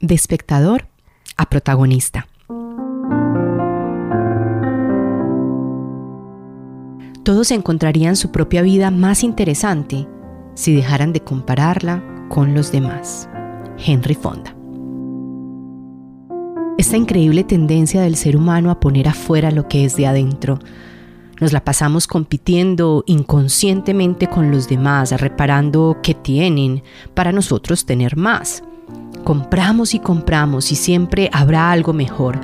de espectador a protagonista. Todos encontrarían su propia vida más interesante si dejaran de compararla con los demás. Henry Fonda. Esta increíble tendencia del ser humano a poner afuera lo que es de adentro. Nos la pasamos compitiendo inconscientemente con los demás, reparando qué tienen para nosotros tener más. Compramos y compramos y siempre habrá algo mejor.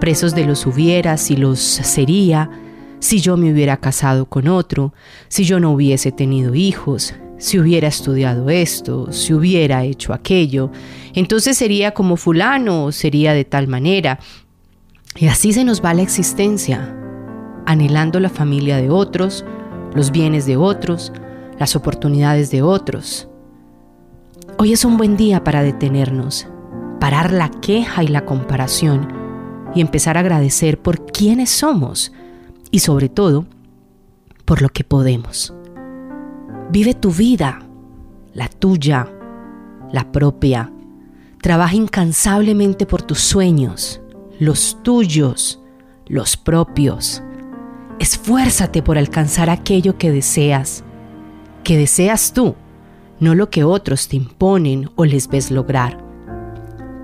Presos de los hubieras y los sería, si yo me hubiera casado con otro, si yo no hubiese tenido hijos, si hubiera estudiado esto, si hubiera hecho aquello, entonces sería como fulano, sería de tal manera. Y así se nos va la existencia, anhelando la familia de otros, los bienes de otros, las oportunidades de otros. Hoy es un buen día para detenernos, parar la queja y la comparación y empezar a agradecer por quiénes somos y sobre todo por lo que podemos. Vive tu vida, la tuya, la propia. Trabaja incansablemente por tus sueños, los tuyos, los propios. Esfuérzate por alcanzar aquello que deseas, que deseas tú, no lo que otros te imponen o les ves lograr.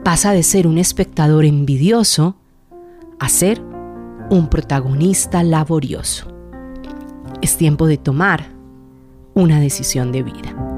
Pasa de ser un espectador envidioso a ser un protagonista laborioso. Es tiempo de tomar una decisión de vida.